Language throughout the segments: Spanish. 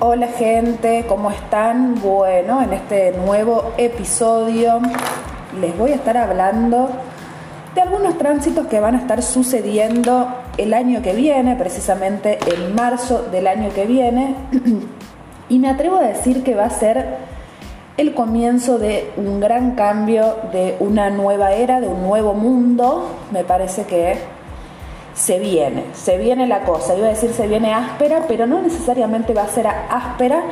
Hola gente, ¿cómo están? Bueno, en este nuevo episodio les voy a estar hablando de algunos tránsitos que van a estar sucediendo el año que viene, precisamente en marzo del año que viene. Y me atrevo a decir que va a ser el comienzo de un gran cambio, de una nueva era, de un nuevo mundo. Me parece que se viene, se viene la cosa. Iba a decir se viene áspera, pero no necesariamente va a ser áspera,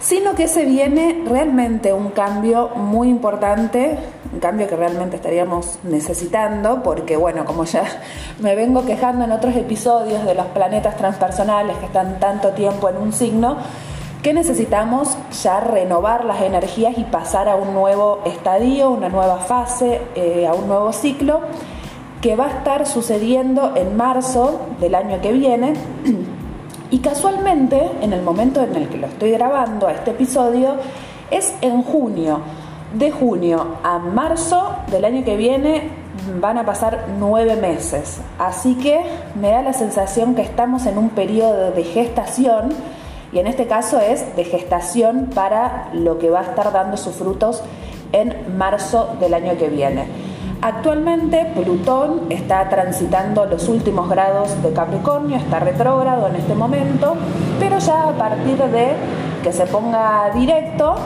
sino que se viene realmente un cambio muy importante, un cambio que realmente estaríamos necesitando, porque bueno, como ya me vengo quejando en otros episodios de los planetas transpersonales que están tanto tiempo en un signo, que necesitamos ya renovar las energías y pasar a un nuevo estadio, una nueva fase, eh, a un nuevo ciclo que va a estar sucediendo en marzo del año que viene. Y casualmente, en el momento en el que lo estoy grabando a este episodio, es en junio. De junio a marzo del año que viene van a pasar nueve meses. Así que me da la sensación que estamos en un periodo de gestación y en este caso es de gestación para lo que va a estar dando sus frutos en marzo del año que viene. Actualmente Plutón está transitando los últimos grados de Capricornio, está retrógrado en este momento, pero ya a partir de que se ponga directo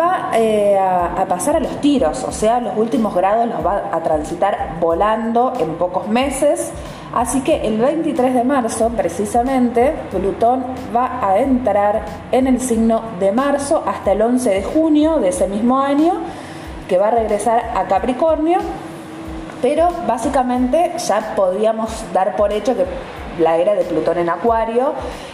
va eh, a, pasar a los tiros, o sea, los últimos grados los va a transitar volando en pocos meses. Así que el 23 de marzo, precisamente, Plutón va a entrar en el signo de marzo hasta el 11 de junio de ese mismo año que va a regresar a Capricornio, pero básicamente ya podríamos dar por hecho que la era de Plutón en Acuario,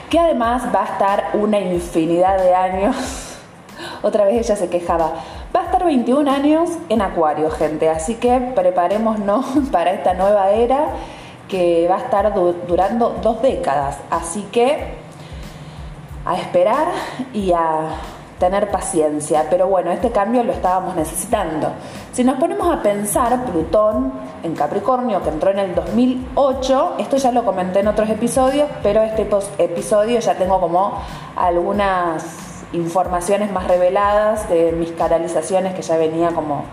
que además va a estar una infinidad de años. Otra vez ella se quejaba. Va a estar 21 años en Acuario, gente. Así que preparémonos para esta nueva era que va a estar durando dos décadas. Así que a esperar y a tener paciencia, pero bueno, este cambio lo estábamos necesitando. Si nos ponemos a pensar, Plutón en Capricornio, que entró en el 2008, esto ya lo comenté en otros episodios, pero este episodio ya tengo como algunas informaciones más reveladas de mis canalizaciones que ya venía como,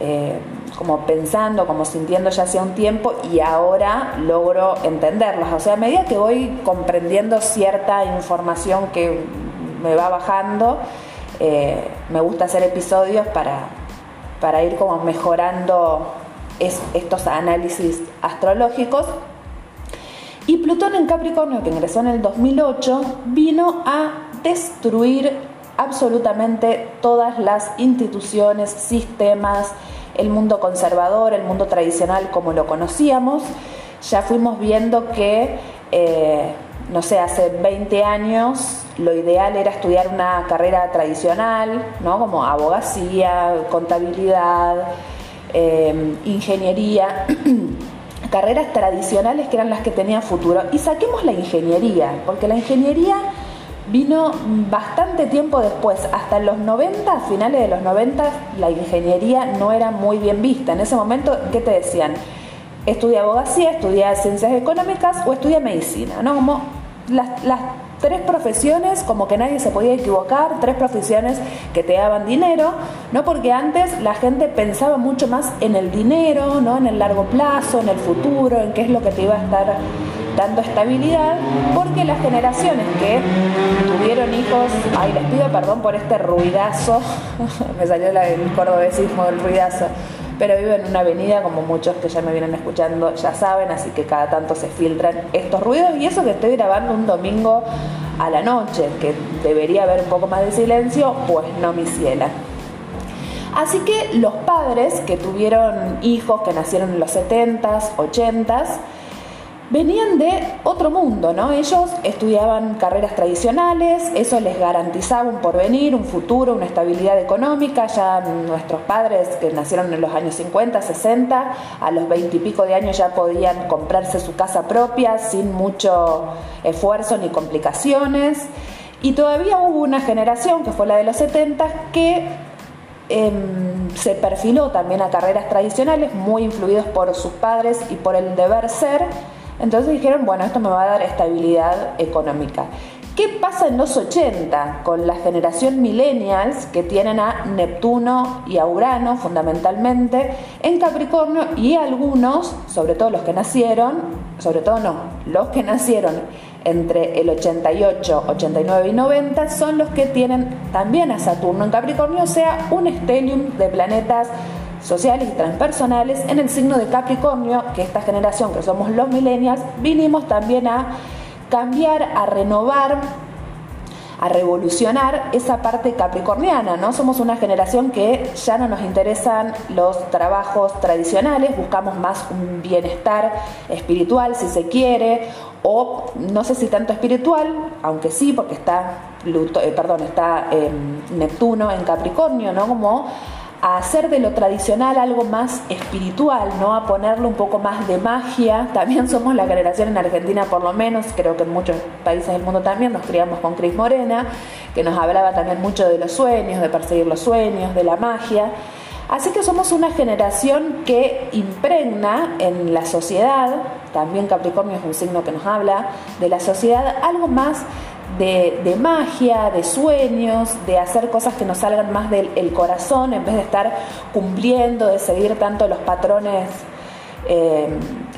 eh, como pensando, como sintiendo ya hace un tiempo y ahora logro entenderlas. O sea, a medida que voy comprendiendo cierta información que me va bajando. Eh, me gusta hacer episodios para, para ir como mejorando estos análisis astrológicos. Y Plutón en Capricornio, que ingresó en el 2008, vino a destruir absolutamente todas las instituciones, sistemas, el mundo conservador, el mundo tradicional como lo conocíamos. Ya fuimos viendo que eh, no sé, hace 20 años lo ideal era estudiar una carrera tradicional, ¿no? Como abogacía, contabilidad, em, ingeniería, carreras tradicionales que eran las que tenían futuro. Y saquemos la ingeniería, porque la ingeniería vino bastante tiempo después, hasta los 90, finales de los 90, la ingeniería no era muy bien vista. En ese momento, ¿qué te decían? estudia abogacía, estudia ciencias económicas o estudia medicina, ¿no? Como las, tres profesiones, como que nadie se podía equivocar, tres profesiones que te daban dinero, ¿no? Porque antes la gente pensaba mucho más en el dinero, ¿no? En el largo plazo, en el futuro, en qué es lo que te iba a estar dando estabilidad, porque las generaciones que tuvieron hijos, ay, les pido perdón por este ruidazo, me salió el cordobesismo del ruidazo, pero vivo en una avenida como muchos que ya me vienen escuchando ya saben, así que cada tanto se filtran estos ruidos y eso que estoy grabando un domingo a la noche, que debería haber un poco más de silencio, pues no mi ciela. Así que los padres que tuvieron hijos que nacieron en los 70s, 80s, venían de otro mundo, ¿no? Ellos estudiaban carreras tradicionales, eso les garantizaba un porvenir, un futuro, una estabilidad económica. Ya nuestros padres, que nacieron en los años 50, 60, a los 20 y pico de años ya podían comprarse su casa propia sin mucho esfuerzo ni complicaciones. Y todavía hubo una generación, que fue la de los 70, que em, se perfiló también a carreras tradicionales, muy influidos por sus padres y por el deber ser entonces dijeron, bueno, esto me va a dar estabilidad económica. ¿Qué pasa en los 80 con la generación millennials que tienen a Neptuno y a Urano fundamentalmente en Capricornio y algunos, sobre todo los que nacieron, sobre todo no, los que nacieron entre el 88, 89 y 90 son los que tienen también a Saturno en Capricornio, o sea, un estelium de planetas sociales y transpersonales en el signo de Capricornio, que esta generación que somos los millennials, vinimos también a cambiar, a renovar, a revolucionar esa parte capricorniana, ¿no? Somos una generación que ya no nos interesan los trabajos tradicionales, buscamos más un bienestar espiritual, si se quiere, o no sé si tanto espiritual, aunque sí, porque está eh, perdón, está em, Neptuno en Capricornio, ¿no? Como a hacer de lo tradicional algo más espiritual, ¿no? A ponerle un poco más de magia. También somos la generación en Argentina, por lo menos, creo que en muchos países del mundo también, nos criamos con Cris Morena, que nos hablaba también mucho de los sueños, de perseguir los sueños, de la magia. Así que somos una generación que impregna en la sociedad, también Capricornio es un signo que nos habla, de la sociedad algo más de, magia, de sueños, de hacer cosas que nos salgan más del corazón en vez de estar cumpliendo, de seguir tanto los patrones eh,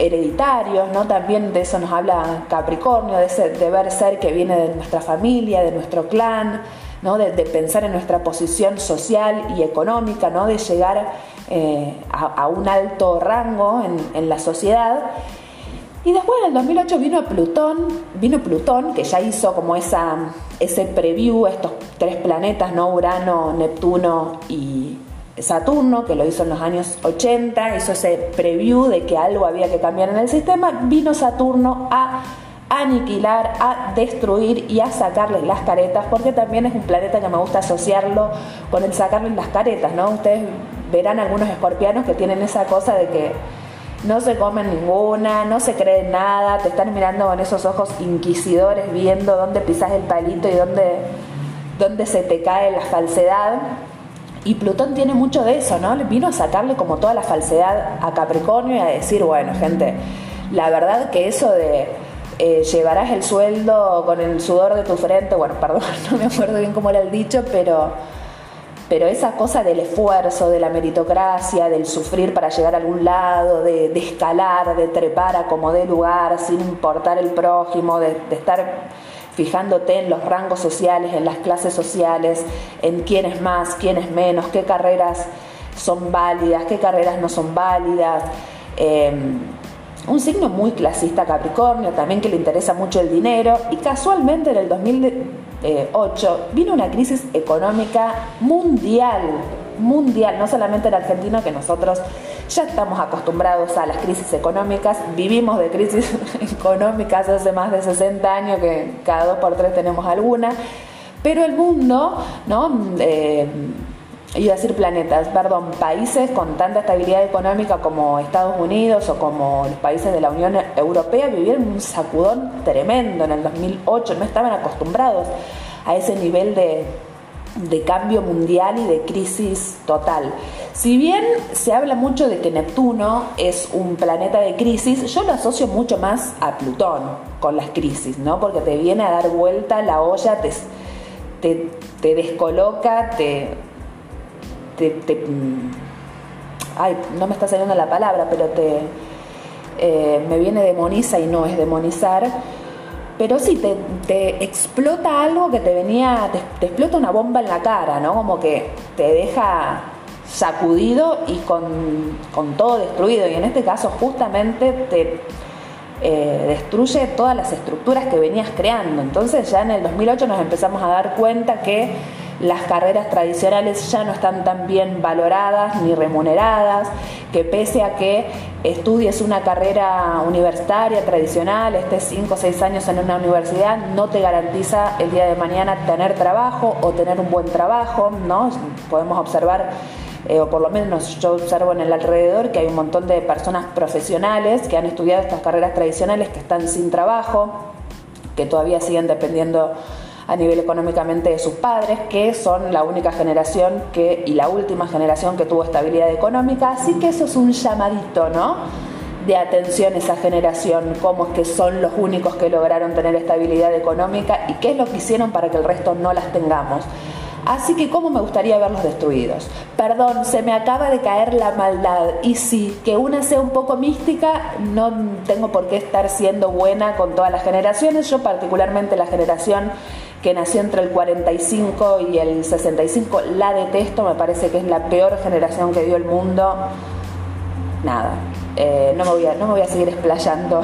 hereditarios, ¿no? También de eso nos habla Capricornio, de ese deber ser que viene de nuestra familia, de nuestro clan, ¿no? De, pensar en nuestra posición social y económica, ¿no? De llegar eh, a, un alto rango en, en la sociedad. Y después en el 2008 vino Plutón, vino Plutón, que ya hizo como esa, ese preview, estos tres planetas, ¿no? Urano, Neptuno y Saturno, que lo hizo en los años 80, hizo ese preview de que algo había que cambiar en el sistema. Vino Saturno a aniquilar, a destruir y a sacarle las caretas, porque también es un planeta que me gusta asociarlo con el sacarle las caretas, ¿no? Ustedes verán algunos escorpianos que tienen esa cosa de que no se comen ninguna, no se creen nada, te están mirando con esos ojos inquisidores viendo dónde pisas el palito y dónde, dónde se te cae la falsedad. Y Plutón tiene mucho de eso, ¿no? Vino a sacarle como toda la falsedad a Capricornio y a decir, bueno, gente, la verdad que eso de eh, llevarás el sueldo con el sudor de tu frente, bueno, perdón, no me acuerdo bien cómo era el dicho, pero pero esa cosa del esfuerzo, de la meritocracia, del sufrir para llegar a algún lado, de, escalar, de trepar a como dé lugar, sin importar el prójimo, de, estar fijándote en los rangos sociales, en las clases sociales, en quién es más, quién es menos, qué carreras son válidas, qué carreras no son válidas. Em, un signo muy clasista Capricornio, también que le interesa mucho el dinero, y casualmente en el 2000 8, vino una crisis económica mundial, mundial, no solamente en Argentina, que nosotros ya estamos acostumbrados a las crisis económicas, vivimos de crisis económicas hace más de 60 años, que cada dos por tres tenemos alguna, pero el mundo, ¿no? Eh, iba a decir planetas, perdón, países con tanta estabilidad económica como Estados Unidos o como los países de la Unión Europea vivieron un sacudón tremendo en el 2008, no estaban acostumbrados a ese nivel de, de cambio mundial y de crisis total. Si bien se habla mucho de que Neptuno es un planeta de crisis, yo lo asocio mucho más a Plutón con las crisis, ¿no? Porque te viene a dar vuelta la olla, te, te, te descoloca, te, Mm, ay, no me está saliendo la palabra, pero te, eh, me viene demoniza y no es demonizar, pero sí, te, explota algo que te venía, te, explota una bomba en la cara, ¿no? Como que te deja sacudido y con, todo destruido, y en este caso justamente te eh, destruye todas las estructuras que venías creando. Entonces ya en el 2008 nos empezamos a dar cuenta que las carreras tradicionales ya no están tan bien valoradas ni remuneradas, que pese a que estudies una carrera universitaria tradicional, estés 5 o 6 años en una universidad, no te garantiza el día de mañana tener trabajo o tener un buen trabajo, ¿no? Podemos observar eh, o por lo menos yo observo en el alrededor que hay un montón de personas profesionales que han estudiado estas carreras tradicionales que están sin trabajo, que todavía siguen dependiendo a nivel económicamente de sus padres, que son la única generación que, y la última generación que tuvo estabilidad económica, así que eso es un llamadito, ¿no? de atención esa generación, cómo es que son los únicos que lograron tener estabilidad económica y qué es lo que hicieron para que el resto no las tengamos. Así que cómo me gustaría verlos destruidos. Perdón, se me acaba de caer la maldad. Y sí, que una sea un poco mística, no tengo por qué estar siendo buena con todas las generaciones. Yo particularmente la generación que nació entre el 45 y el 65, la detesto, me parece que es la peor generación que dio el mundo. Nada, eh, no, me voy a, no me voy a seguir explayando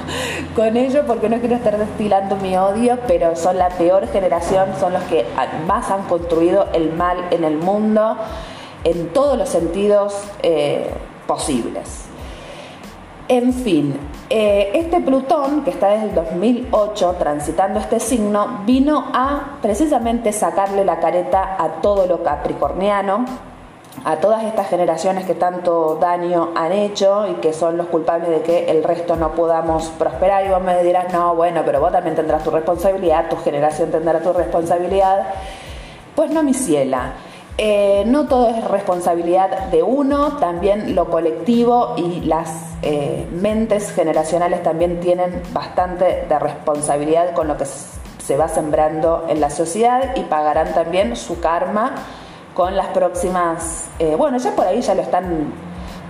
con ello porque no quiero estar destilando mi odio, pero son la peor generación, son los que más han construido el mal en el mundo en todos los sentidos eh, posibles. En fin, eh, este Plutón, que está desde el 2008 transitando este signo, vino a precisamente sacarle la careta a todo lo capricorniano, a todas estas generaciones que tanto daño han hecho y que son los culpables de que el resto no podamos prosperar. Y vos me dirás, no, bueno, pero vos también tendrás tu responsabilidad, tu generación tendrá tu responsabilidad. Pues no, mi ciela. Eh, no todo es responsabilidad de uno, también lo colectivo y las eh, mentes generacionales también tienen bastante de responsabilidad con lo que se va sembrando en la sociedad y pagarán también su karma con las próximas, eh, bueno, ya por ahí ya lo están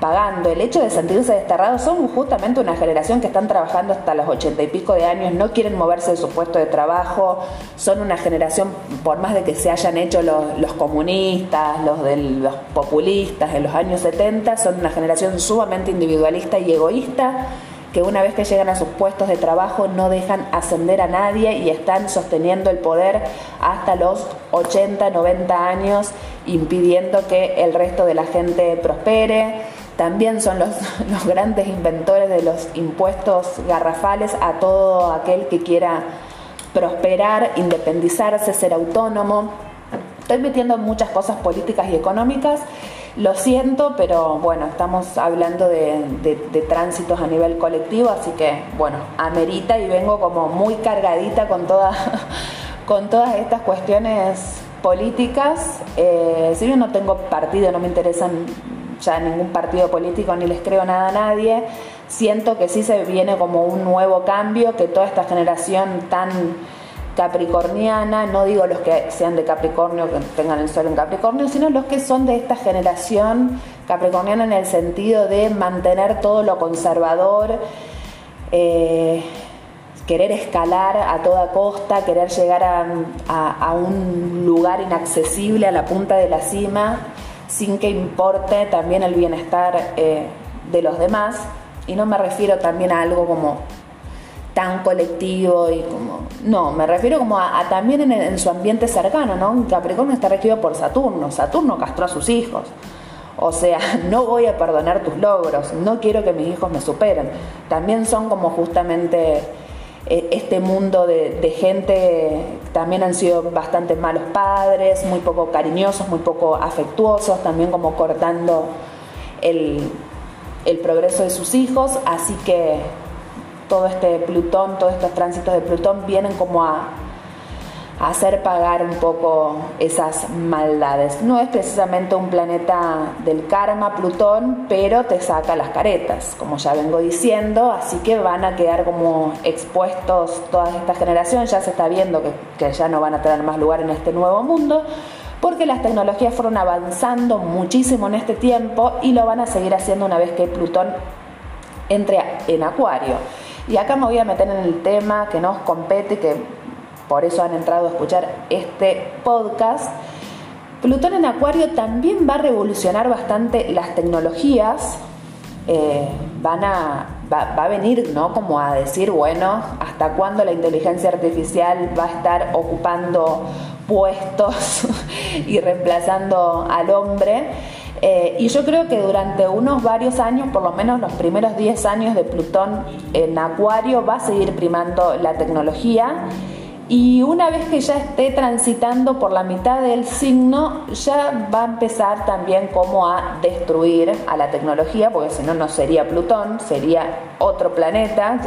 pagando. El hecho de sentirse desterrados son justamente una generación que están trabajando hasta los ochenta y pico de años, no quieren moverse de su puesto de trabajo, son una generación, por más de que se hayan hecho los, comunistas, los, de los populistas en los años 70, son una generación sumamente individualista y egoísta que una vez que llegan a sus puestos de trabajo no dejan ascender a nadie y están sosteniendo el poder hasta los 80, 90 años, impidiendo que el resto de la gente prospere. También son los, los grandes inventores de los impuestos garrafales a todo aquel que quiera prosperar, independizarse, ser autónomo. Estoy metiendo muchas cosas políticas y económicas lo siento, pero bueno, estamos hablando de, tránsitos a nivel colectivo, así que bueno, amerita y vengo como muy cargadita con, con todas estas cuestiones políticas. Eh, si yo no tengo partido, no me interesan ya ningún partido político ni les creo nada a nadie, siento que sí se viene como un nuevo cambio, que toda esta generación tan capricorniana, no digo los que sean de Capricornio, que tengan el sol en Capricornio, sino los que son de esta generación capricorniana en el sentido de mantener todo lo conservador, eh, querer escalar a toda costa, querer llegar a, un lugar inaccesible a la punta de la cima, sin que importe también el bienestar eh, de los demás. Y no me refiero también a algo como tan colectivo y como... No, me refiero como a, también en, su ambiente cercano, ¿no? Capricornio está regido por Saturno, Saturno castró a sus hijos. O sea, no voy a perdonar tus logros, no quiero que mis hijos me superen. También son como justamente este mundo de, gente, también han sido bastante malos padres, muy poco cariñosos, muy poco afectuosos, también como cortando el, el progreso de sus hijos. Así que todo este Plutón, todos estos tránsitos de Plutón vienen como a, hacer pagar un poco esas maldades. No es precisamente un planeta del karma, Plutón, pero te saca las caretas, como ya vengo diciendo, así que van a quedar como expuestos todas estas generaciones, ya se está viendo que, que ya no van a tener más lugar en este nuevo mundo, porque las tecnologías fueron avanzando muchísimo en este tiempo y lo van a seguir haciendo una vez que Plutón entre en Acuario. Y acá me voy a meter en el tema que nos compete, que por eso han entrado a escuchar este podcast. Plutón en Acuario también va a revolucionar bastante las tecnologías. Eh, van a, va, a venir, ¿no? Como a decir, bueno, ¿hasta cuándo la inteligencia artificial va a estar ocupando puestos y reemplazando al hombre? Eh, y yo creo que durante unos varios años, por lo menos los primeros 10 años de Plutón en Acuario, va a seguir primando la tecnología. Y una vez que ya esté transitando por la mitad del signo, ya va a empezar también como a destruir a la tecnología, porque si no, no sería Plutón, sería otro planeta,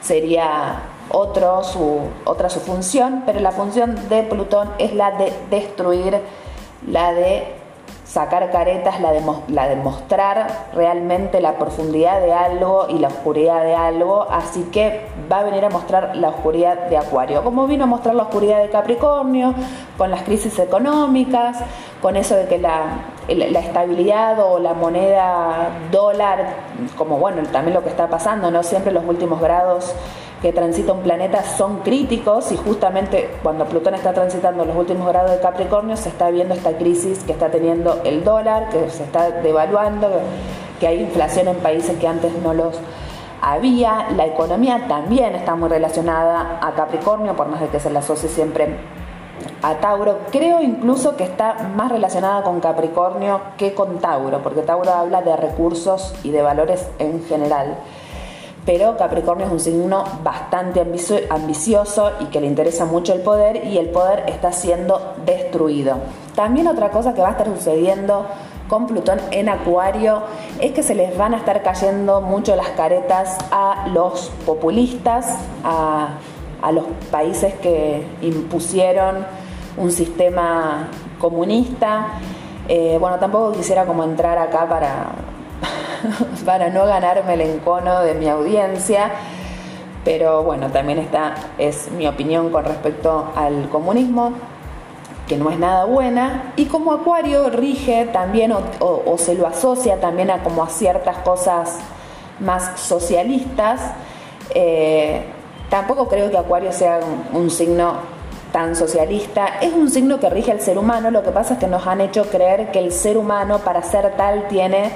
sería otro su, otra su función, pero la función de Plutón es la de destruir, la de sacar caretas, la de, la de mostrar realmente la profundidad de algo y la oscuridad de algo, así que va a venir a mostrar la oscuridad de Acuario, como vino a mostrar la oscuridad de Capricornio, con las crisis económicas, con eso de que la, la estabilidad o la moneda dólar, como bueno, también lo que está pasando, ¿no? Siempre los últimos grados que transita un planeta son críticos y justamente cuando Plutón está transitando los últimos grados de Capricornio se está viendo esta crisis que está teniendo el dólar, que se está devaluando, que hay inflación en países que antes no los había. La economía también está muy relacionada a Capricornio, por más de que se la asocie siempre a Tauro. Creo incluso que está más relacionada con Capricornio que con Tauro, porque Tauro habla de recursos y de valores en general pero Capricornio es un signo bastante ambicioso y que le interesa mucho el poder y el poder está siendo destruido. También otra cosa que va a estar sucediendo con Plutón en Acuario es que se les van a estar cayendo mucho las caretas a los populistas, a, los países que impusieron un sistema comunista. Eh, bueno, tampoco quisiera como entrar acá para para no ganarme el encono de mi audiencia. Pero bueno, también esta es mi opinión con respecto al comunismo, que no es nada buena. Y como Acuario rige también o, se lo asocia también a como a ciertas cosas más socialistas, eh, tampoco creo que Acuario sea un signo tan socialista. Es un signo que rige al ser humano, lo que pasa es que nos han hecho creer que el ser humano para ser tal tiene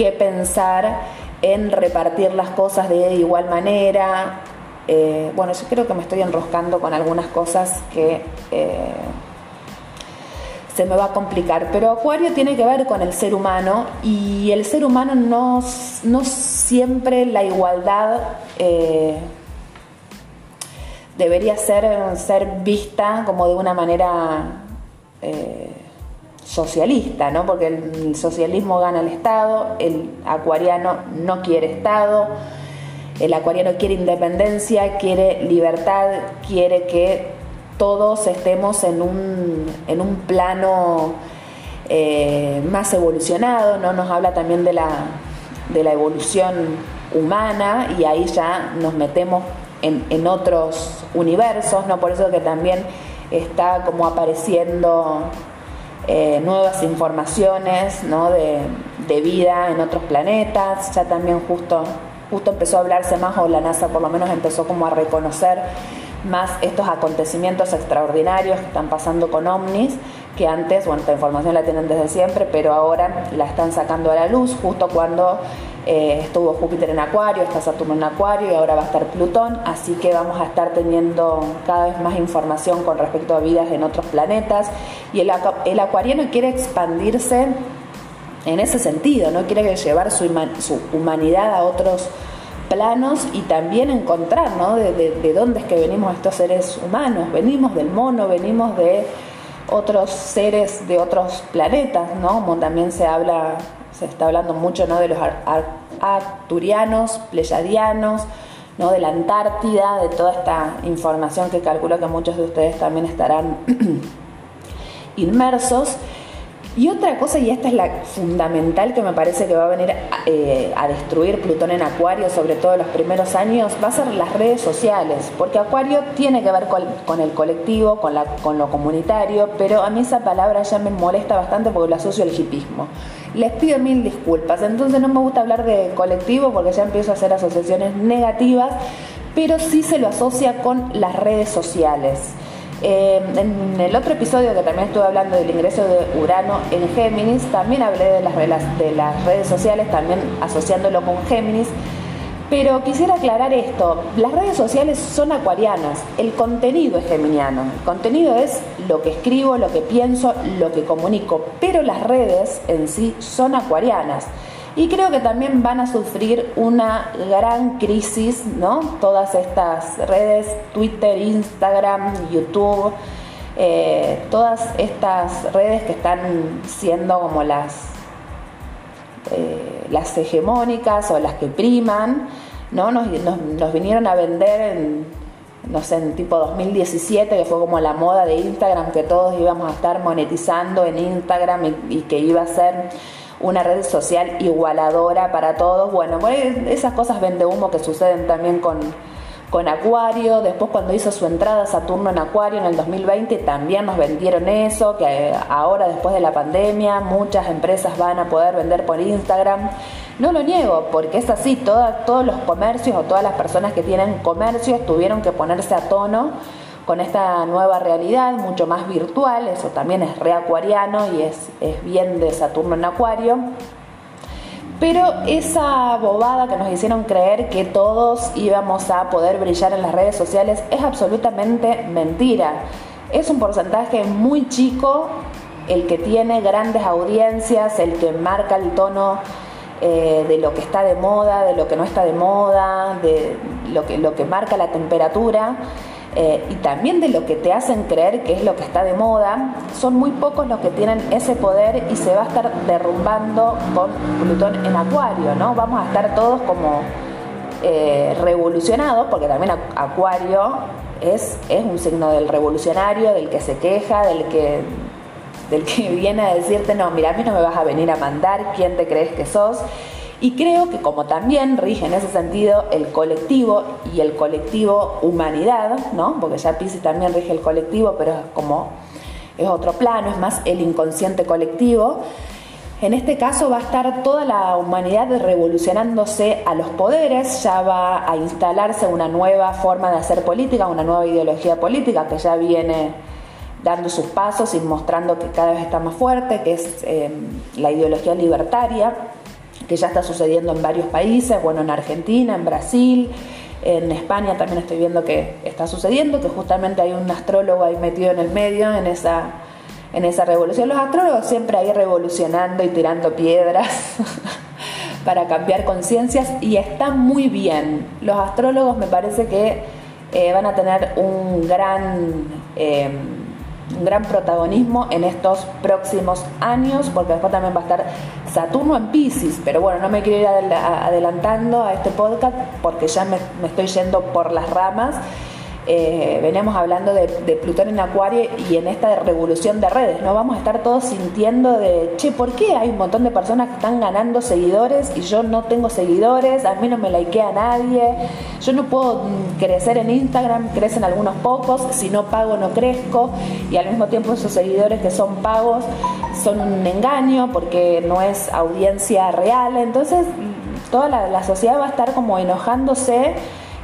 que pensar en repartir las cosas de igual manera. Eh, bueno, yo creo que me estoy enroscando con algunas cosas que eh, se me va a complicar, pero Acuario tiene que ver con el ser humano y el ser humano no, no siempre la igualdad eh, debería ser, ser vista como de una manera socialista, ¿no? porque el socialismo gana el Estado, el acuariano no quiere Estado, el acuariano quiere independencia, quiere libertad, quiere que todos estemos en un, en un plano eh, más evolucionado, ¿no? nos habla también de la, de la evolución humana y ahí ya nos metemos en, en otros universos, ¿no? por eso que también está como apareciendo eh, nuevas informaciones de, vida en otros planetas. Ya también justo, justo empezó a hablarse más, o la NASA por lo menos empezó como a reconocer más estos acontecimientos extraordinarios que están pasando con ovnis, que antes, bueno, esta información la tienen desde siempre, pero ahora la están sacando a la luz justo cuando eh, estuvo Júpiter en Acuario, está Saturno en Acuario y ahora va a estar Plutón, así que vamos a estar teniendo cada vez más información con respecto a vidas en otros planetas y el, el acuariano quiere expandirse en ese sentido, no quiere llevar su, humanidad a otros planos y también encontrar ¿no? de, de dónde es que venimos estos seres humanos, venimos del mono, venimos de otros seres de otros planetas, ¿no? Como también se habla se está hablando mucho ¿no? de los arturianos, pleyadianos, ¿no? de la Antártida, de toda esta información que calculo que muchos de ustedes también estarán inmersos. Y otra cosa, y esta es la fundamental que me parece que va a venir eh, a destruir Plutón en Acuario, sobre todo en los primeros años, va a ser las redes sociales, porque Acuario tiene que ver con, el colectivo, con, la, con lo comunitario, pero a mí esa palabra ya me molesta bastante porque lo asocio al hipismo. Les pido mil disculpas, entonces no me gusta hablar de colectivo porque ya empiezo a hacer asociaciones negativas, pero sí se lo asocia con las redes sociales. Eh, en el otro episodio que también estuve hablando del ingreso de Urano en Géminis, también hablé de las, de las redes sociales, también asociándolo con Géminis. Pero quisiera aclarar esto, las redes sociales son acuarianas, el contenido es geminiano, el contenido es lo que escribo, lo que pienso, lo que comunico, pero las redes en sí son acuarianas. Y creo que también van a sufrir una gran crisis, ¿no? Todas estas redes, Twitter, Instagram, YouTube, eh, todas estas redes que están siendo como las, eh, las hegemónicas o las que priman, ¿no? Nos, nos, vinieron a vender no sé, en tipo 2017, que fue como la moda de Instagram, que todos íbamos a estar monetizando en Instagram y, que iba a ser una red social igualadora para todos. Bueno, pues, esas cosas vende humo que suceden también con, con Acuario, después cuando hizo su entrada Saturno en Acuario en el 2020 también nos vendieron eso, que ahora después de la pandemia muchas empresas van a poder vender por Instagram. No lo niego, porque es así, todos los comercios o todas las personas que tienen comercios tuvieron que ponerse a tono con esta nueva realidad, mucho más virtual, eso también es reacuariano y es, es bien de Saturno en Acuario. Pero esa bobada que nos hicieron creer que todos íbamos a poder brillar en las redes sociales es absolutamente mentira. Es un porcentaje muy chico el que tiene grandes audiencias, el que marca el tono eh, de lo que está de moda, de lo que no está de moda, de lo que, lo que marca la temperatura eh, y también de lo que te hacen creer que es lo que está de moda, son muy pocos los que tienen ese poder y se va a estar derrumbando con Plutón en Acuario, ¿no? Vamos a estar todos como eh, revolucionados, porque también Acuario es, es un signo del revolucionario, del que se queja, del que del que viene a decirte, no, mira, a mí no me vas a venir a mandar, ¿quién te crees que sos? Y creo que como también rige en ese sentido el colectivo y el colectivo humanidad, ¿no? Porque ya Pisi también rige el colectivo, pero es como es otro plano, es más el inconsciente colectivo. En este caso va a estar toda la humanidad revolucionándose a los poderes, ya va a instalarse una nueva forma de hacer política, una nueva ideología política que ya viene dando sus pasos y mostrando que cada vez está más fuerte, que es eh, la ideología libertaria, que ya está sucediendo en varios países, bueno, en Argentina, en Brasil, en España también estoy viendo que está sucediendo, que justamente hay un astrólogo ahí metido en el medio, en esa, en esa revolución. Los astrólogos siempre ahí revolucionando y tirando piedras. para cambiar conciencias y está muy bien. Los astrólogos me parece que eh, van a tener un gran eh, gran protagonismo en estos próximos años, porque después también va a estar Saturno en Pisces, pero bueno, no me quiero ir adelantando a este podcast porque ya me, me estoy yendo por las ramas eh, veníamos hablando de, Plutón en Acuario y en esta revolución de redes, ¿no? Vamos a estar todos sintiendo de, che, ¿por qué hay un montón de personas que están ganando seguidores y yo no tengo seguidores? A mí no me likea nadie, yo no puedo mm, crecer en Instagram, crecen algunos pocos, si no pago no crezco y al mismo tiempo esos seguidores que son pagos son un engaño porque no es audiencia real, entonces mm, toda la sociedad va a estar como enojándose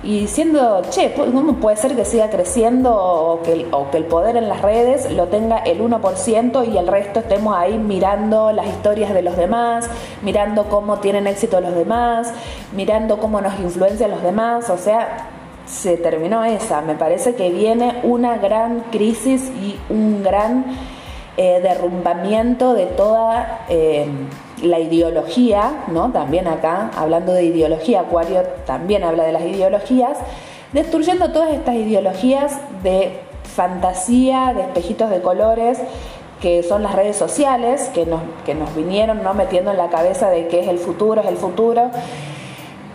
y diciendo, che, ¿cómo puede ser que siga creciendo o que, el, poder en las redes lo tenga el 1% y el resto estemos ahí mirando las historias de los demás, mirando cómo tienen éxito los demás, mirando cómo nos influencian los demás? O sea, se terminó esa. Me parece que viene una gran crisis y un gran eh, derrumbamiento de toda... Eh, la ideología, ¿no? También acá, hablando de ideología, Acuario también habla de las ideologías, destruyendo todas estas ideologías de fantasía, de espejitos de colores, que son las redes sociales, que nos, que nos vinieron ¿no? metiendo en la cabeza de que es el futuro, es el futuro.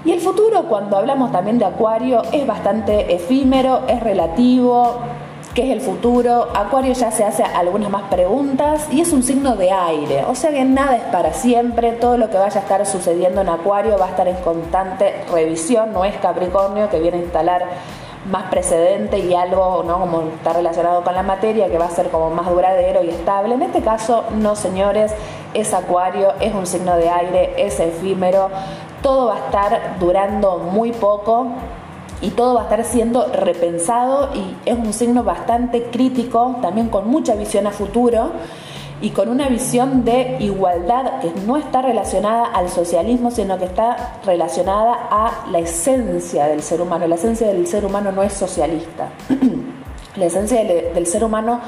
Y el futuro, cuando hablamos también de Acuario, es bastante efímero, es relativo, qué es el futuro. Acuario ya se hace algunas más preguntas y es un signo de aire, o sea que nada es para siempre, todo lo que vaya a estar sucediendo en Acuario va a estar en constante revisión, no es Capricornio que viene a instalar más precedente y algo ¿no? como está relacionado con la materia que va a ser como más duradero y estable. En este caso, no señores, es Acuario, es un signo de aire, es efímero, todo va a estar durando muy poco y todo va a estar siendo repensado y es un signo bastante crítico, también con mucha visión a futuro y con una visión de igualdad que no está relacionada al socialismo, sino que está relacionada a la esencia del ser humano. La esencia del ser humano no es socialista. la esencia del ser humano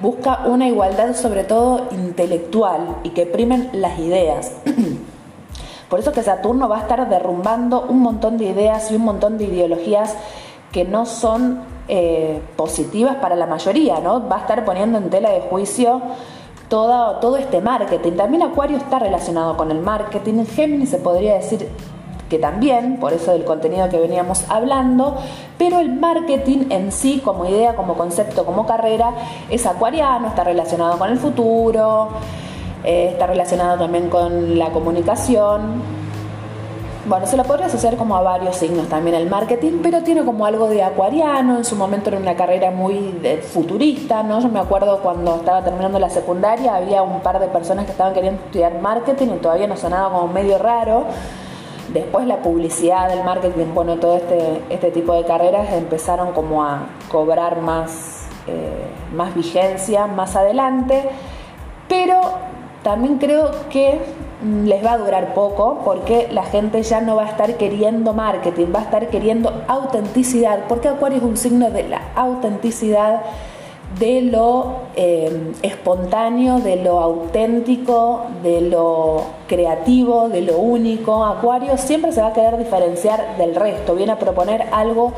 busca una igualdad sobre todo intelectual y que primen las ideas. Por eso que Saturno va a estar derrumbando un montón de ideas y un montón de ideologías que no son eh, positivas para la mayoría, ¿no? Va a estar poniendo en tela de juicio todo, este marketing. También Acuario está relacionado con el marketing. En Géminis se podría decir que también, por eso del contenido que veníamos hablando, pero el marketing en sí, como idea, como concepto, como carrera, es acuariano, está relacionado con el futuro, eh, está relacionado también con la comunicación. Bueno, se lo podría asociar como a varios signos también el marketing, pero tiene como algo de acuariano, en su momento era una carrera muy futurista, ¿no? Yo me acuerdo cuando estaba terminando la secundaria, había un par de personas que estaban queriendo estudiar marketing y todavía nos sonaba como medio raro. Después la publicidad, el marketing, bueno, todo este, este tipo de carreras empezaron como a cobrar más, eh, más vigencia más adelante, pero también creo que mm, les va a durar poco porque la gente ya no va a estar queriendo marketing, va a estar queriendo autenticidad, porque Acuario es un signo de la autenticidad, de lo eh, espontáneo, de lo auténtico, de lo creativo, de lo único. Acuario siempre se va a querer diferenciar del resto, viene a proponer algo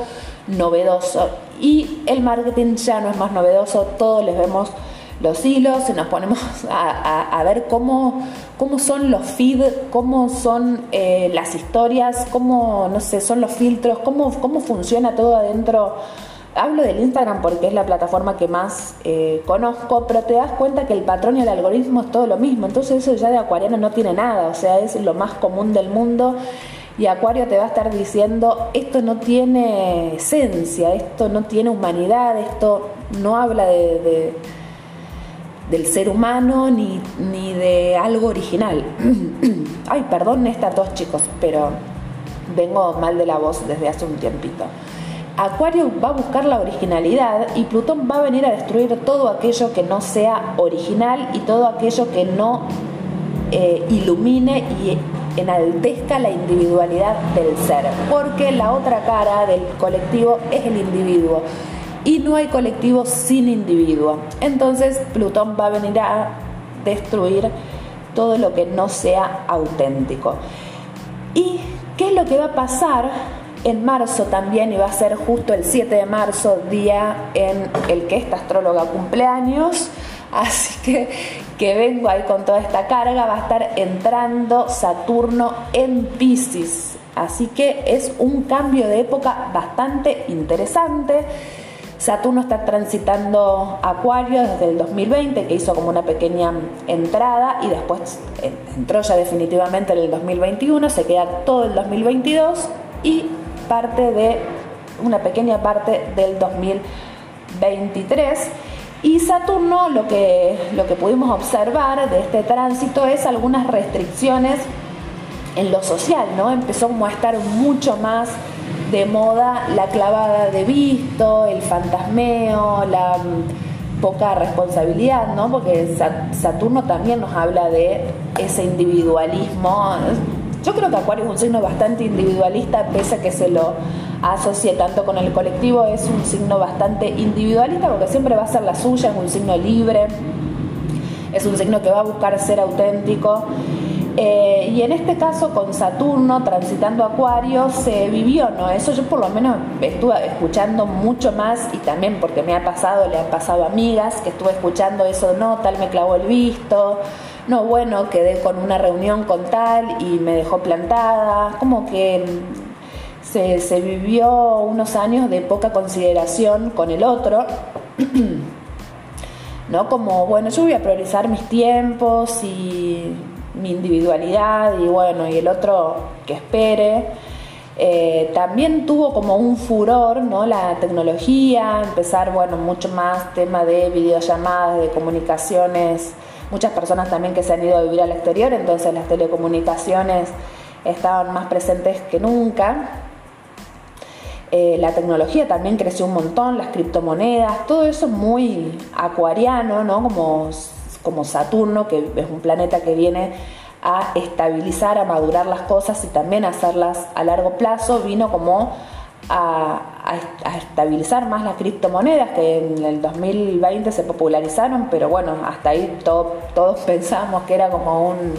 novedoso y el marketing ya no es más novedoso, todos les vemos los hilos, nos ponemos a, ver cómo, cómo son los feeds, cómo son eh, las historias, cómo, no sé, son los filtros, cómo, cómo funciona todo adentro. Hablo del Instagram porque es la plataforma que más eh, conozco, pero te das cuenta que el patrón y el algoritmo es todo lo mismo. Entonces eso ya de acuariano no tiene nada, o sea, es lo más común del mundo y Acuario te va a estar diciendo, esto no tiene esencia, esto no tiene humanidad, esto no habla de del ser humano ni, ni de algo original. Ay, perdón esta tos chicos, pero vengo mal de la voz desde hace un tiempito. Acuario va a buscar la originalidad y Plutón va a venir a destruir todo aquello que no sea original y todo aquello que no eh, ilumine y enaltezca la individualidad del ser, porque la otra cara del colectivo es el individuo y no hay colectivo sin individuo. Entonces Plutón va a venir a destruir todo lo que no sea auténtico. ¿Y qué es lo que va a pasar en marzo también? Y va a ser justo el 7 de marzo, día en el que esta astróloga cumpleaños. Así que que vengo ahí con toda esta carga, va a estar entrando Saturno en Pisces. Así que es un cambio de época bastante interesante Saturno está transitando Acuario desde el 2020, que hizo como una pequeña entrada y después entró ya definitivamente en el 2021, se queda todo el 2022 y parte de una pequeña parte del 2023. Y Saturno lo que, lo que pudimos observar de este tránsito es algunas restricciones en lo social, ¿no? Empezó como a estar mucho más de moda la clavada de visto, el fantasmeo, la mm, poca responsabilidad, ¿no? Porque Saturno también nos habla de ese individualismo. Yo creo que Acuario es un signo bastante individualista, pese a que se lo asocie tanto con el colectivo, es un signo bastante individualista porque siempre va a ser la suya, es un signo libre, es un signo que va a buscar ser auténtico eh, y en este caso con Saturno transitando Acuario se vivió, ¿no? Eso yo por lo menos estuve escuchando mucho más y también porque me ha pasado, le han pasado amigas que estuve escuchando eso, no, tal me clavó el visto, no, bueno, quedé con una reunión con tal y me dejó plantada, como que mm, se, se vivió unos años de poca consideración con el otro. ¿no? Como, bueno, yo voy a priorizar mis tiempos y mi individualidad y bueno, y el otro que espere. Eh, también tuvo como un furor, ¿no? La tecnología, empezar, bueno, mucho más tema de videollamadas, de comunicaciones, muchas personas también que se han ido a vivir al exterior, entonces las telecomunicaciones estaban más presentes que nunca. Eh, la tecnología también creció un montón, las criptomonedas, todo eso muy acuariano, ¿no? Como como Saturno, que es un planeta que viene a estabilizar, a madurar las cosas y también a hacerlas a largo plazo, vino como a, estabilizar más las criptomonedas que en el 2020 se popularizaron, pero bueno, hasta ahí todos pensamos que era como un,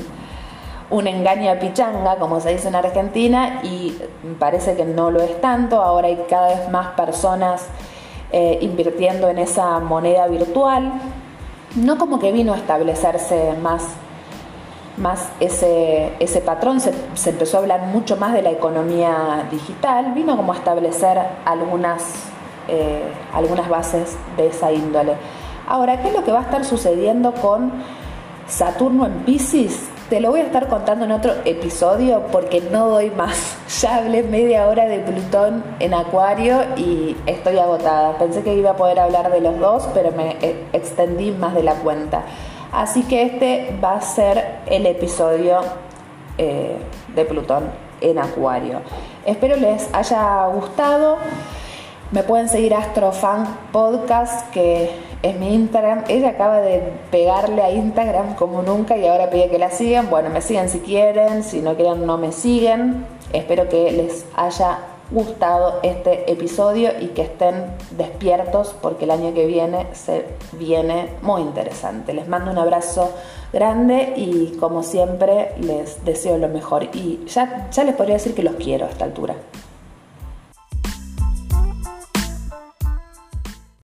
un engaño pichanga, como se dice en Argentina, y parece que no lo es tanto, ahora hay cada vez más personas eh, invirtiendo en esa moneda virtual no como que vino a establecerse más más ese, ese patrón, se, empezó a hablar mucho más de la economía digital, vino como a establecer algunas, eh, algunas bases de esa índole. Ahora, ¿qué es lo que va a estar sucediendo con Saturno en Pisces? Te lo voy a estar contando en otro episodio porque no doy más. Ya hablé media hora de Plutón en Acuario y estoy agotada. Pensé que iba a poder hablar de los dos, pero me e, extendí más de la cuenta. Así que este va a ser el episodio eh, de Plutón en Acuario. Espero les haya gustado. Me pueden seguir Astrofan Podcast, que es mi Instagram. Ella acaba de pegarle a Instagram como nunca y ahora pide que la sigan. Bueno, me siguen si quieren, si no quieren no me siguen. Espero que les haya gustado este episodio y que estén despiertos porque el año que viene se viene muy interesante. Les mando un abrazo grande y como siempre les deseo lo mejor y ya, ya les podría decir que los quiero a esta altura.